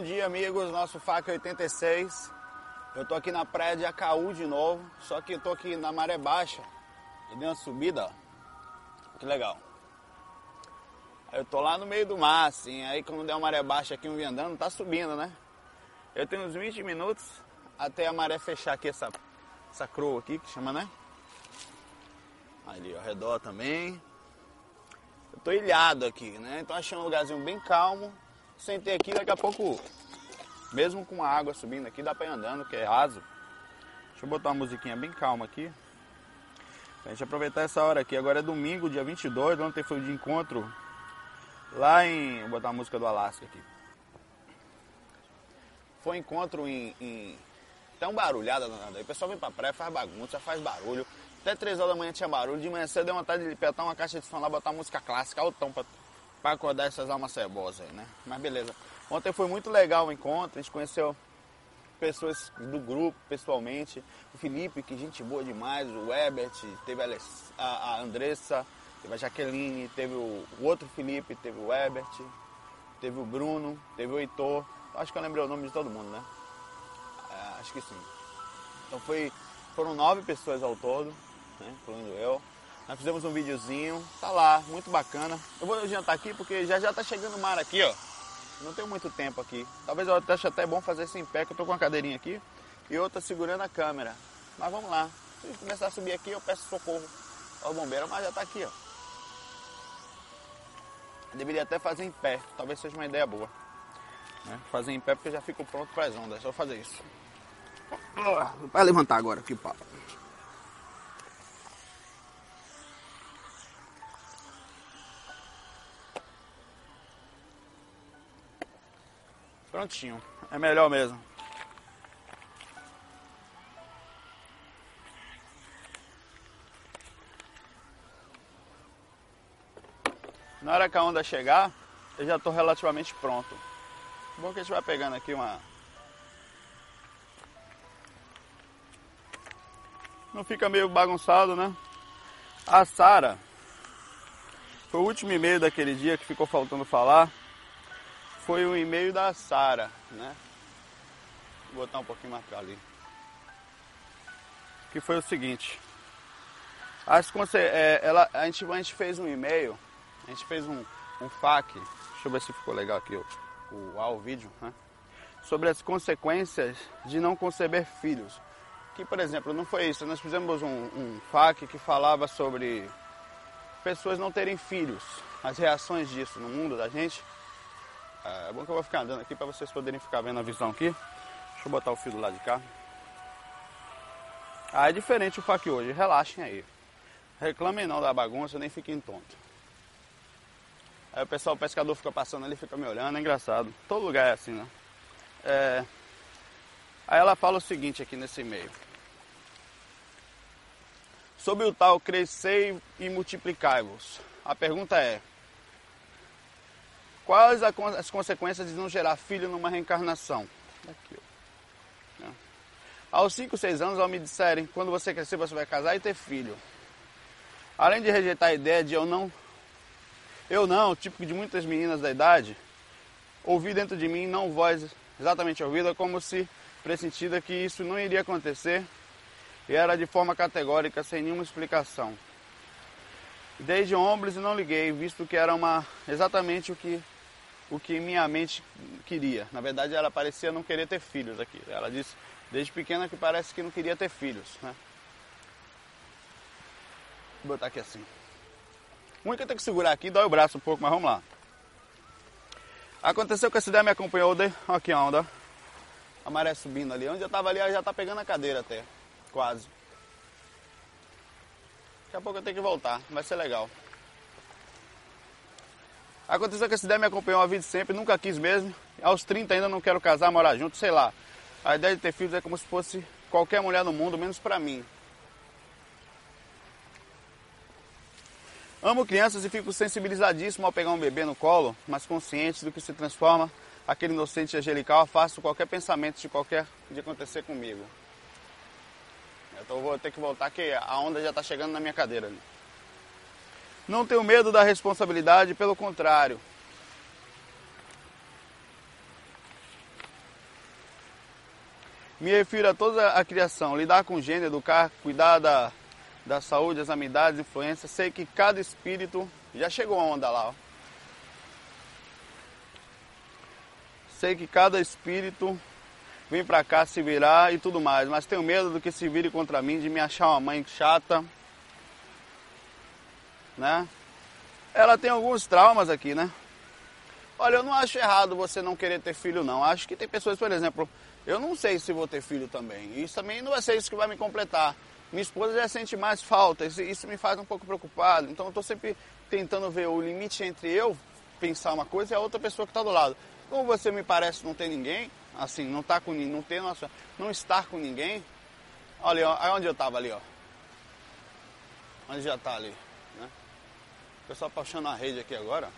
Bom dia, amigos. Nosso FAC 86. Eu tô aqui na praia de Acaú de novo, só que eu tô aqui na maré baixa e deu uma subida, ó. Que legal. Eu tô lá no meio do mar, assim, aí quando der uma maré baixa aqui, um vem andando, tá subindo, né? Eu tenho uns 20 minutos até a maré fechar aqui essa, essa croa aqui, que chama, né? Ali ao redor também. Eu tô ilhado aqui, né? Então achei um lugarzinho bem calmo. Sentei aqui, daqui a pouco, mesmo com a água subindo aqui, dá pra ir andando, que é raso. Deixa eu botar uma musiquinha bem calma aqui. Pra gente aproveitar essa hora aqui. Agora é domingo, dia 22, ontem foi o de encontro lá em... Vou botar a música do Alasca aqui. Foi encontro em... em... Um barulhada danada. O pessoal vem pra praia, faz bagunça, faz barulho. Até 3 horas da manhã tinha barulho. De manhã cedo deu vontade de apertar uma caixa de som lá, botar música clássica, altão pra para acordar essas almas cebosas aí, né? Mas beleza. Ontem foi muito legal o encontro, a gente conheceu pessoas do grupo pessoalmente. O Felipe, que gente boa demais, o Ebert, teve a, Andressa, teve a Jaqueline, teve o, o, outro Felipe, teve o Ebert, teve o Bruno, teve o Heitor. Acho que eu lembrei o nome de todo mundo, né? É, acho que sim. Então foi, foram nove pessoas ao todo, né? incluindo eu. Nós fizemos um videozinho, tá lá, muito bacana. Eu vou jantar aqui porque já já tá chegando o mar aqui, ó. Não tenho muito tempo aqui. Talvez eu ache até bom fazer isso em pé, que eu tô com uma cadeirinha aqui e outra segurando a câmera. Mas vamos lá. Se começar a subir aqui, eu peço socorro ao bombeiro, mas já tá aqui, ó. Deveria até fazer em pé, talvez seja uma ideia boa. Né? Fazer em pé porque eu já fico pronto para as ondas, é só fazer isso. Vai levantar agora, que papo. Prontinho. É melhor mesmo. Na hora que a onda chegar, eu já estou relativamente pronto. Bom que a gente vai pegando aqui uma. Não fica meio bagunçado, né? A Sara foi o último e-mail daquele dia que ficou faltando falar foi o e-mail da Sara, né? Vou botar um pouquinho mais pra ali. Que foi o seguinte. As, é, ela, a, gente, a gente fez um e-mail, a gente fez um, um FAQ, deixa eu ver se ficou legal aqui o, o, o vídeo, né? Sobre as consequências de não conceber filhos. Que, por exemplo, não foi isso. Nós fizemos um, um FAQ que falava sobre pessoas não terem filhos, as reações disso no mundo da gente. É bom que eu vou ficar andando aqui para vocês poderem ficar vendo a visão aqui. Deixa eu botar o fio do lado de cá. Ah, é diferente o fac hoje, relaxem aí. Reclamem não da bagunça, nem fiquem tontos. Aí o pessoal, o pescador fica passando ali, fica me olhando, é engraçado. Todo lugar é assim, né? É... Aí ela fala o seguinte aqui nesse e-mail. Sobre o tal crescer e multiplicai-vos. A pergunta é, Quais as consequências de não gerar filho numa reencarnação? Aqui, ó. Né? Aos 5, 6 anos, ao me disserem, quando você crescer, você vai casar e ter filho. Além de rejeitar a ideia de eu não, eu não, tipo de muitas meninas da idade, ouvi dentro de mim, não voz exatamente ouvida, como se pressentida que isso não iria acontecer e era de forma categórica, sem nenhuma explicação. Desde ombros e não liguei, visto que era uma exatamente o que o que minha mente queria. Na verdade, ela parecia não querer ter filhos aqui. Ela disse desde pequena que parece que não queria ter filhos. Né? Vou botar aqui assim. O único que eu tenho que segurar aqui dói o braço um pouco, mas vamos lá. Aconteceu que essa ideia me acompanhou, de... aqui a onda, a maré subindo ali. Onde eu tava ali, ela já tá pegando a cadeira até, quase. Daqui a pouco eu tenho que voltar, vai ser legal. Aconteceu que essa ideia me acompanhou a vida sempre, nunca quis mesmo. Aos 30 ainda não quero casar, morar junto, sei lá. A ideia de ter filhos é como se fosse qualquer mulher no mundo, menos pra mim. Amo crianças e fico sensibilizadíssimo ao pegar um bebê no colo, mas consciente do que se transforma aquele inocente angelical, afasto qualquer pensamento de qualquer de acontecer comigo. Então vou ter que voltar que a onda já está chegando na minha cadeira ali. Não tenho medo da responsabilidade, pelo contrário. Me refiro a toda a criação, lidar com gênero, educar, cuidar da, da saúde, as amizades, influências. Sei que cada espírito. Já chegou a onda lá, ó. Sei que cada espírito vem pra cá se virar e tudo mais, mas tenho medo do que se vire contra mim, de me achar uma mãe chata. Né? Ela tem alguns traumas aqui, né? Olha, eu não acho errado você não querer ter filho, não. Acho que tem pessoas, por exemplo, eu não sei se vou ter filho também. Isso também não vai ser isso que vai me completar. Minha esposa já sente mais falta, isso, me faz um pouco preocupado. Então eu estou sempre tentando ver o limite entre eu pensar uma coisa e a outra pessoa que está do lado. Como você me parece não ter ninguém, assim, não tá com não ter nossa, não estar com ninguém. Olha, ó, onde eu estava ali, ó. Onde já está ali, pessoal puxando a rede aqui agora.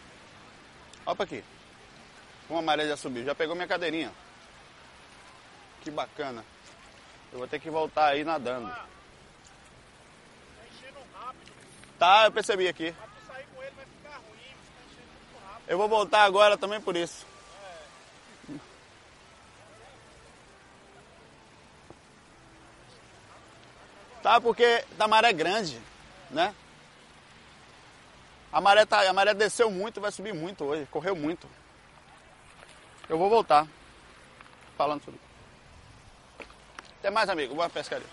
Olha para aqui. Uma maré já subiu, já pegou minha cadeirinha. Que bacana. Eu vou ter que voltar aí nadando. Tá, eu percebi aqui. Eu vou voltar agora também por isso. Tá, porque a maré é grande, né? A maré, tá, a maré desceu muito, vai subir muito hoje, correu muito. Eu vou voltar falando sobre Até mais, amigo. Boa pescaria.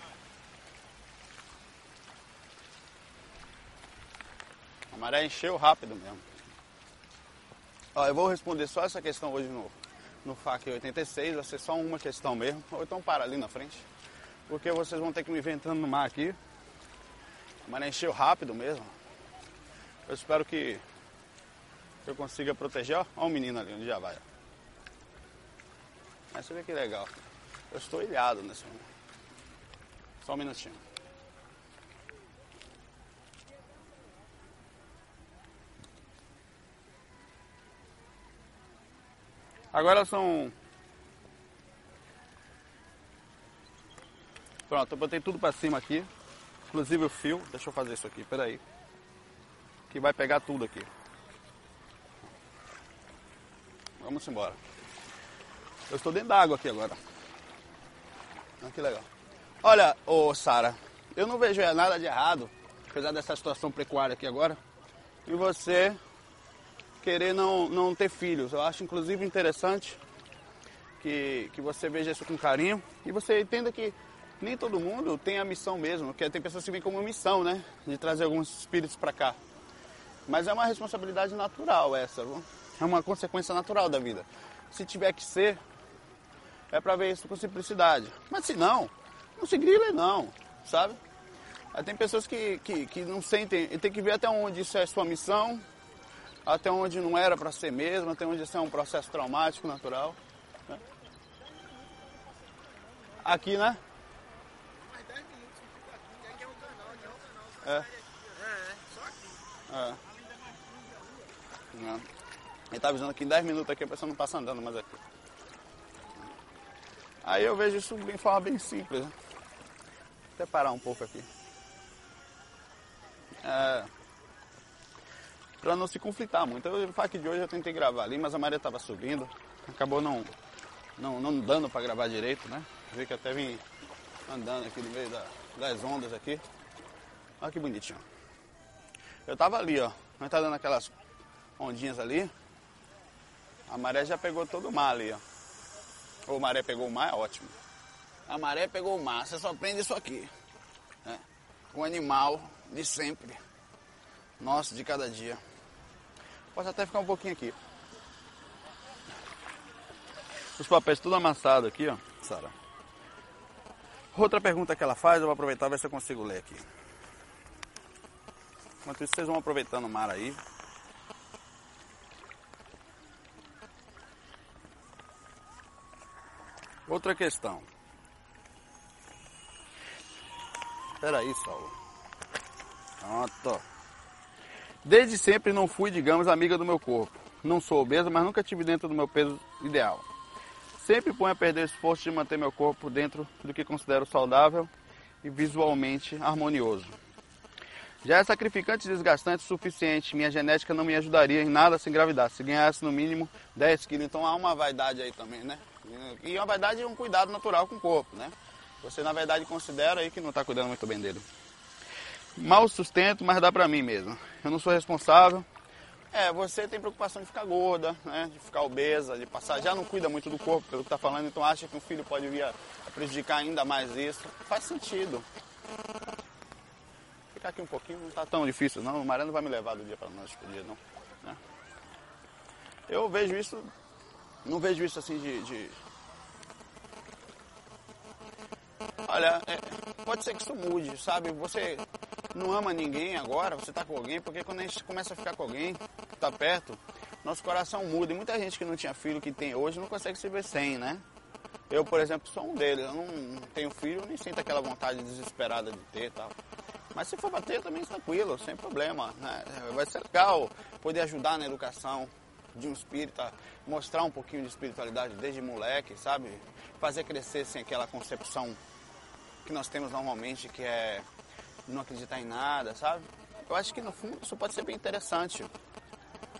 maré encheu rápido mesmo. Ó, eu vou responder só essa questão hoje no, no FAQ 86, vai ser só uma questão mesmo. Ou então para ali na frente. Porque vocês vão ter que me ver entrando no mar aqui. A maré encheu rápido mesmo. Eu espero que eu consiga proteger. Ó o menino ali onde já vai. Mas você vê que legal. Eu estou ilhado nesse momento. Só um minutinho. Agora são. Pronto, eu botei tudo para cima aqui. Inclusive o fio. Deixa eu fazer isso aqui, peraí. Que vai pegar tudo aqui. Vamos embora. Eu estou dentro da água aqui agora. Olha que legal. Olha, ô Sara, eu não vejo nada de errado, apesar dessa situação pecuária aqui agora, e você querer não, não ter filhos. Eu acho inclusive interessante que, que você veja isso com carinho e você entenda que nem todo mundo tem a missão mesmo, que tem pessoas que vêm como missão, né? De trazer alguns espíritos para cá. Mas é uma responsabilidade natural essa, é uma consequência natural da vida. Se tiver que ser, é para ver isso com simplicidade. Mas se não, não se grila não, sabe? Aí tem pessoas que, que, que não sentem, e tem que ver até onde isso é sua missão, até onde não era para ser mesmo, até onde isso é um processo traumático, natural. Né? Aqui, né? Mais 10 minutos que aqui, aqui é é um. É. É. É. Não. Ele tá avisando que em 10 minutos aqui a pessoa não passa andando mais aqui. Aí eu vejo isso de forma bem simples. Né? Vou até parar um pouco aqui. É para não se conflitar muito. O fato de hoje eu tentei gravar ali, mas a maré estava subindo, acabou não, não, não dando para gravar direito, né? Vê que até vim andando aqui no meio da, das ondas aqui. Olha que bonitinho. Eu tava ali, ó. Nós tá dando aquelas ondinhas ali. A maré já pegou todo o mar ali, ó. Ou a maré pegou o mar, é ótimo. A maré pegou o mar, você só prende isso aqui. Né? O animal de sempre. Nosso, de cada dia. Posso até ficar um pouquinho aqui. Os papéis tudo amassado aqui, ó, Sara. Outra pergunta que ela faz, eu vou aproveitar ver se eu consigo ler aqui. Enquanto isso, vocês vão aproveitando o mar aí. Outra questão. Espera aí, Saulo. Pronto. Desde sempre não fui, digamos, amiga do meu corpo. Não sou obesa, mas nunca tive dentro do meu peso ideal. Sempre ponho a perder esforço de manter meu corpo dentro do que considero saudável e visualmente harmonioso. Já é sacrificante e desgastante o suficiente. Minha genética não me ajudaria em nada se engravidar. Se ganhasse no mínimo 10 quilos. Então há uma vaidade aí também, né? E uma vaidade é um cuidado natural com o corpo, né? Você na verdade considera aí que não está cuidando muito bem dele. Mal sustento, mas dá pra mim mesmo. Eu não sou responsável. É, você tem preocupação de ficar gorda, né? De ficar obesa, de passar. Já não cuida muito do corpo, pelo que está falando, então acha que um filho pode vir a prejudicar ainda mais isso. Faz sentido ficar aqui um pouquinho, não está tão difícil não. O Mariano vai me levar do dia para pro dia, não. Né? Eu vejo isso, não vejo isso assim de. de... Olha, é, pode ser que isso mude, sabe? Você não ama ninguém agora, você está com alguém, porque quando a gente começa a ficar com alguém, está perto, nosso coração muda. E muita gente que não tinha filho que tem hoje não consegue se ver sem, né? Eu, por exemplo, sou um deles. Eu não tenho filho, nem sinto aquela vontade desesperada de ter tal. Mas se for bater também tranquilo, sem problema. Né? Vai ser legal poder ajudar na educação de um espírita, mostrar um pouquinho de espiritualidade desde moleque, sabe? Fazer crescer sem aquela concepção que nós temos normalmente, que é não acreditar em nada, sabe? Eu acho que no fundo isso pode ser bem interessante.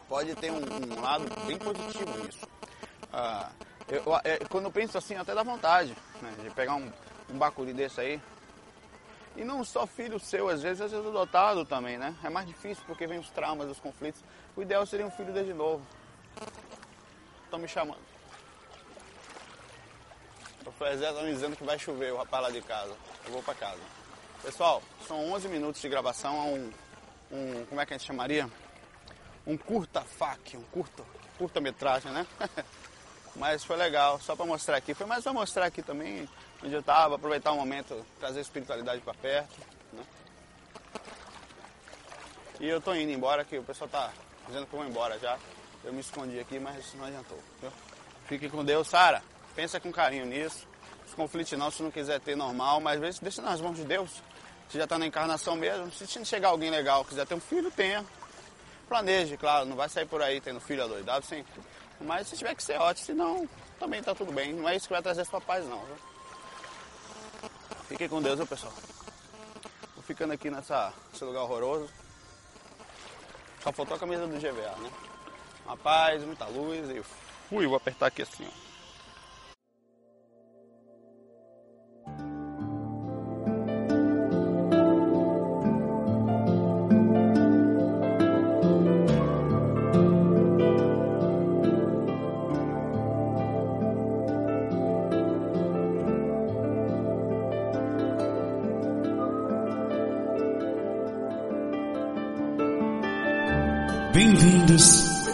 Pode ter um, um lado bem positivo nisso. Ah, eu, eu, quando eu penso assim, até dá vontade né, de pegar um, um bacuri desse aí, e não só filho seu, às vezes, às vezes adotado também, né? É mais difícil porque vem os traumas, os conflitos. O ideal seria um filho desde novo. Estão me chamando. O Flezé está me dizendo que vai chover, o rapaz lá de casa. Eu vou para casa. Pessoal, são 11 minutos de gravação, é um, um como é que a gente chamaria? Um curta-fac, um curta, curta-metragem, né? Mas foi legal, só para mostrar aqui. Foi mais para mostrar aqui também onde eu estava, aproveitar o momento, trazer a espiritualidade para perto. Né? E eu estou indo embora, que o pessoal está dizendo que eu vou embora já. Eu me escondi aqui, mas isso não adiantou. Fique com Deus, Sara. Pensa com carinho nisso. Se conflite não, se não quiser ter normal, mas vezes deixa nas mãos de Deus. Você já está na encarnação mesmo. Se chegar alguém legal, quiser ter um filho, tenha. Planeje, claro, não vai sair por aí tendo filho adoidado, sim. Mas se tiver que ser ótimo, senão também está tudo bem. Não é isso que vai trazer os papais não. Viu? Fiquem com Deus, viu, pessoal. Vou ficando aqui nessa, nesse lugar horroroso. Só faltou a camisa do GVA, né? Uma paz, muita luz e fui, vou apertar aqui assim, ó. Bem-vindos